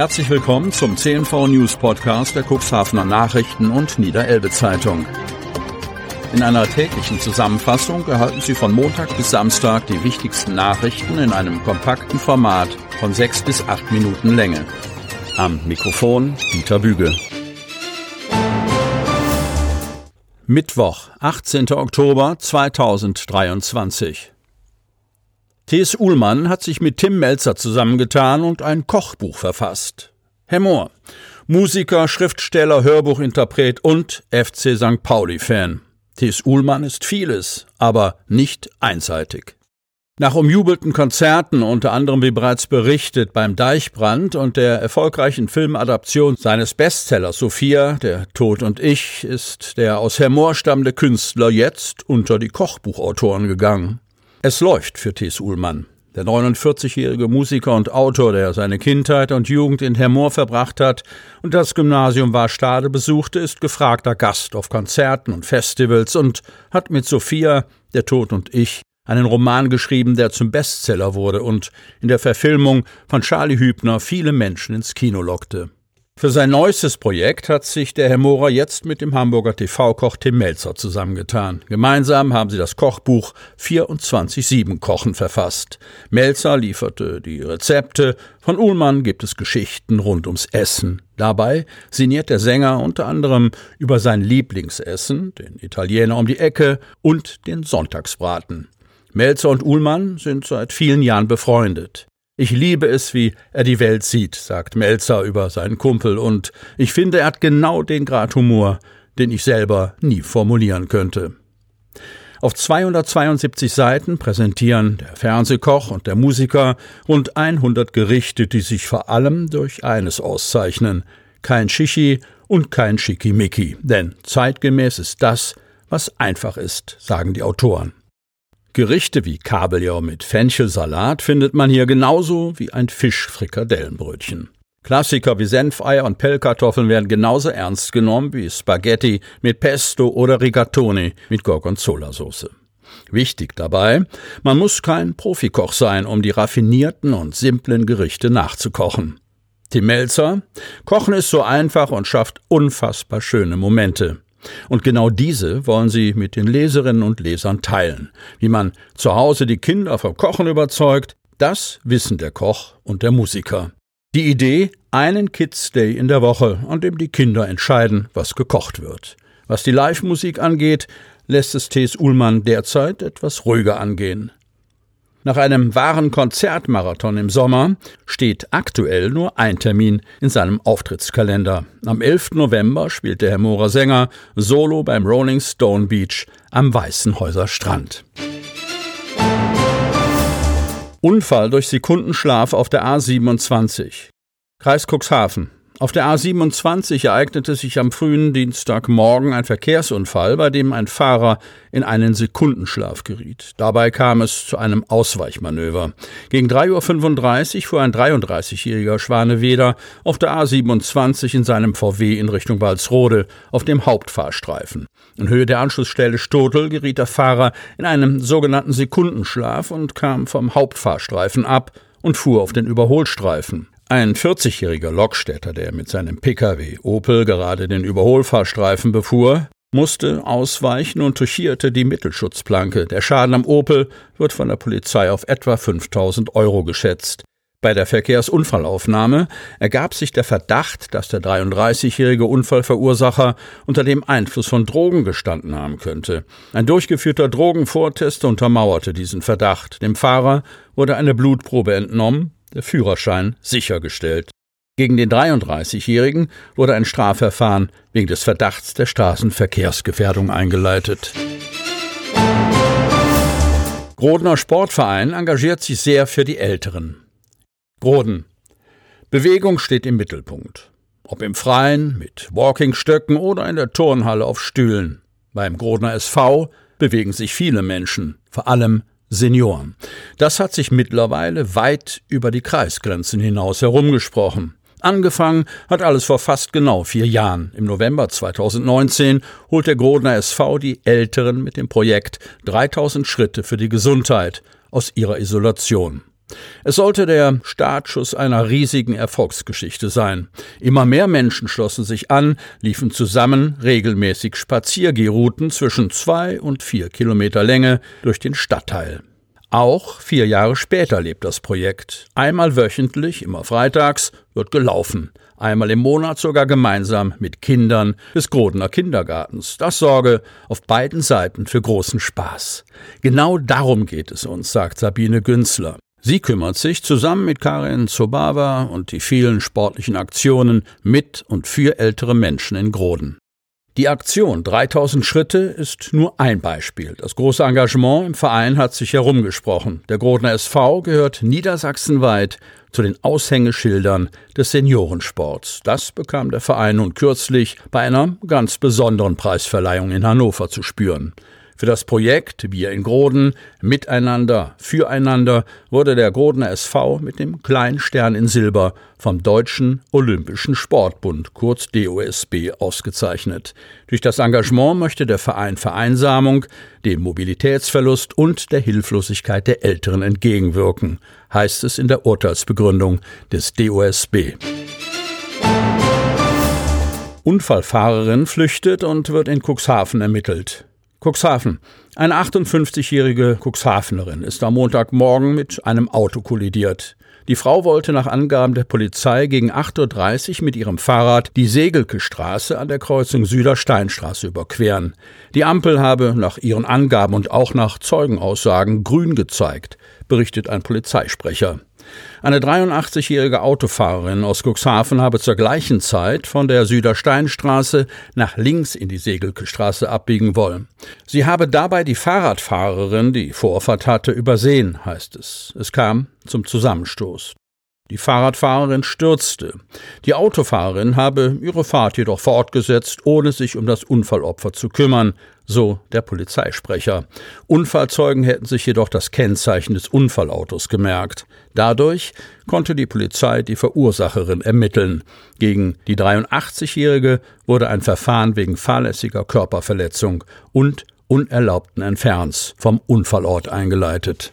Herzlich willkommen zum CNV News Podcast der Cuxhavener Nachrichten und Niederelbe Zeitung. In einer täglichen Zusammenfassung erhalten Sie von Montag bis Samstag die wichtigsten Nachrichten in einem kompakten Format von sechs bis acht Minuten Länge. Am Mikrofon Dieter Büge. Mittwoch, 18. Oktober 2023. T.S. Uhlmann hat sich mit Tim Melzer zusammengetan und ein Kochbuch verfasst. Herr Mohr, Musiker, Schriftsteller, Hörbuchinterpret und FC St. Pauli-Fan. T.S. Uhlmann ist vieles, aber nicht einseitig. Nach umjubelten Konzerten, unter anderem wie bereits berichtet beim Deichbrand und der erfolgreichen Filmadaption seines Bestsellers Sophia, Der Tod und ich, ist der aus Hermoor stammende Künstler jetzt unter die Kochbuchautoren gegangen. Es läuft für T.S. Uhlmann. Der 49-jährige Musiker und Autor, der seine Kindheit und Jugend in Hermoor verbracht hat und das Gymnasium Warstade besuchte, ist gefragter Gast auf Konzerten und Festivals und hat mit Sophia, Der Tod und ich, einen Roman geschrieben, der zum Bestseller wurde und in der Verfilmung von Charlie Hübner viele Menschen ins Kino lockte. Für sein neuestes Projekt hat sich der Herr Mohrer jetzt mit dem Hamburger TV-Koch Tim Melzer zusammengetan. Gemeinsam haben sie das Kochbuch 24-7 Kochen verfasst. Melzer lieferte die Rezepte, von Uhlmann gibt es Geschichten rund ums Essen. Dabei sinniert der Sänger unter anderem über sein Lieblingsessen, den Italiener um die Ecke und den Sonntagsbraten. Melzer und Uhlmann sind seit vielen Jahren befreundet. Ich liebe es, wie er die Welt sieht, sagt Melzer über seinen Kumpel, und ich finde, er hat genau den Grad Humor, den ich selber nie formulieren könnte. Auf 272 Seiten präsentieren der Fernsehkoch und der Musiker rund 100 Gerichte, die sich vor allem durch eines auszeichnen: kein Shishi und kein Schickimicki, denn zeitgemäß ist das, was einfach ist, sagen die Autoren. Gerichte wie Kabeljau mit Fenchelsalat findet man hier genauso wie ein Fischfrikadellenbrötchen. Klassiker wie Senfeier und Pellkartoffeln werden genauso ernst genommen wie Spaghetti mit Pesto oder Rigatoni mit Gorgonzola-Soße. Wichtig dabei, man muss kein Profikoch sein, um die raffinierten und simplen Gerichte nachzukochen. Tim Melzer, Kochen ist so einfach und schafft unfassbar schöne Momente. Und genau diese wollen sie mit den Leserinnen und Lesern teilen. Wie man zu Hause die Kinder vom Kochen überzeugt, das wissen der Koch und der Musiker. Die Idee, einen Kids Day in der Woche, an dem die Kinder entscheiden, was gekocht wird. Was die Live-Musik angeht, lässt es T.S. Uhlmann derzeit etwas ruhiger angehen. Nach einem wahren Konzertmarathon im Sommer steht aktuell nur ein Termin in seinem Auftrittskalender. Am 11. November spielt der Herr Mohrer Sänger solo beim Rolling Stone Beach am Weißenhäuser Strand. Unfall durch Sekundenschlaf auf der A27. Kreis Cuxhaven. Auf der A27 ereignete sich am frühen Dienstagmorgen ein Verkehrsunfall, bei dem ein Fahrer in einen Sekundenschlaf geriet. Dabei kam es zu einem Ausweichmanöver. Gegen 3.35 Uhr fuhr ein 33-jähriger Schwaneweder auf der A27 in seinem VW in Richtung Walsrode auf dem Hauptfahrstreifen. In Höhe der Anschlussstelle Stotel geriet der Fahrer in einen sogenannten Sekundenschlaf und kam vom Hauptfahrstreifen ab und fuhr auf den Überholstreifen. Ein 40-jähriger Lokstädter, der mit seinem Pkw Opel gerade den Überholfahrstreifen befuhr, musste ausweichen und touchierte die Mittelschutzplanke. Der Schaden am Opel wird von der Polizei auf etwa 5000 Euro geschätzt. Bei der Verkehrsunfallaufnahme ergab sich der Verdacht, dass der 33-jährige Unfallverursacher unter dem Einfluss von Drogen gestanden haben könnte. Ein durchgeführter Drogenvortest untermauerte diesen Verdacht. Dem Fahrer wurde eine Blutprobe entnommen, der Führerschein sichergestellt. Gegen den 33-Jährigen wurde ein Strafverfahren wegen des Verdachts der Straßenverkehrsgefährdung eingeleitet. Grodener Sportverein engagiert sich sehr für die Älteren. Groden. Bewegung steht im Mittelpunkt. Ob im Freien, mit Walkingstöcken oder in der Turnhalle auf Stühlen. Beim Grodener SV bewegen sich viele Menschen, vor allem Senioren. Das hat sich mittlerweile weit über die Kreisgrenzen hinaus herumgesprochen. Angefangen hat alles vor fast genau vier Jahren. Im November 2019 holt der Grodner SV die Älteren mit dem Projekt 3000 Schritte für die Gesundheit aus ihrer Isolation. Es sollte der Startschuss einer riesigen Erfolgsgeschichte sein. Immer mehr Menschen schlossen sich an, liefen zusammen regelmäßig Spaziergehrouten zwischen zwei und vier Kilometer Länge durch den Stadtteil. Auch vier Jahre später lebt das Projekt. Einmal wöchentlich, immer freitags, wird gelaufen. Einmal im Monat sogar gemeinsam mit Kindern des Grodener Kindergartens. Das sorge auf beiden Seiten für großen Spaß. Genau darum geht es uns, sagt Sabine Günzler. Sie kümmert sich zusammen mit Karin Zobava und die vielen sportlichen Aktionen mit und für ältere Menschen in Groden. Die Aktion 3000 Schritte ist nur ein Beispiel. Das große Engagement im Verein hat sich herumgesprochen. Der Grodner SV gehört niedersachsenweit zu den Aushängeschildern des Seniorensports. Das bekam der Verein nun kürzlich bei einer ganz besonderen Preisverleihung in Hannover zu spüren. Für das Projekt Bier in Groden, Miteinander, Füreinander wurde der Grodener SV mit dem kleinen Stern in Silber vom Deutschen Olympischen Sportbund, kurz DOSB, ausgezeichnet. Durch das Engagement möchte der Verein Vereinsamung, dem Mobilitätsverlust und der Hilflosigkeit der Älteren entgegenwirken, heißt es in der Urteilsbegründung des DOSB. Unfallfahrerin flüchtet und wird in Cuxhaven ermittelt. Cuxhaven. Eine 58-jährige Cuxhavenerin ist am Montagmorgen mit einem Auto kollidiert. Die Frau wollte nach Angaben der Polizei gegen 8.30 Uhr mit ihrem Fahrrad die Segelke Straße an der Kreuzung Süder Steinstraße überqueren. Die Ampel habe nach ihren Angaben und auch nach Zeugenaussagen grün gezeigt, berichtet ein Polizeisprecher. Eine 83-jährige Autofahrerin aus Cuxhaven habe zur gleichen Zeit von der Südersteinstraße nach links in die Segelke Straße abbiegen wollen. Sie habe dabei die Fahrradfahrerin, die Vorfahrt hatte, übersehen, heißt es. Es kam zum Zusammenstoß. Die Fahrradfahrerin stürzte. Die Autofahrerin habe ihre Fahrt jedoch fortgesetzt, ohne sich um das Unfallopfer zu kümmern, so der Polizeisprecher. Unfallzeugen hätten sich jedoch das Kennzeichen des Unfallautos gemerkt. Dadurch konnte die Polizei die Verursacherin ermitteln. Gegen die 83-Jährige wurde ein Verfahren wegen fahrlässiger Körperverletzung und unerlaubten Entferns vom Unfallort eingeleitet.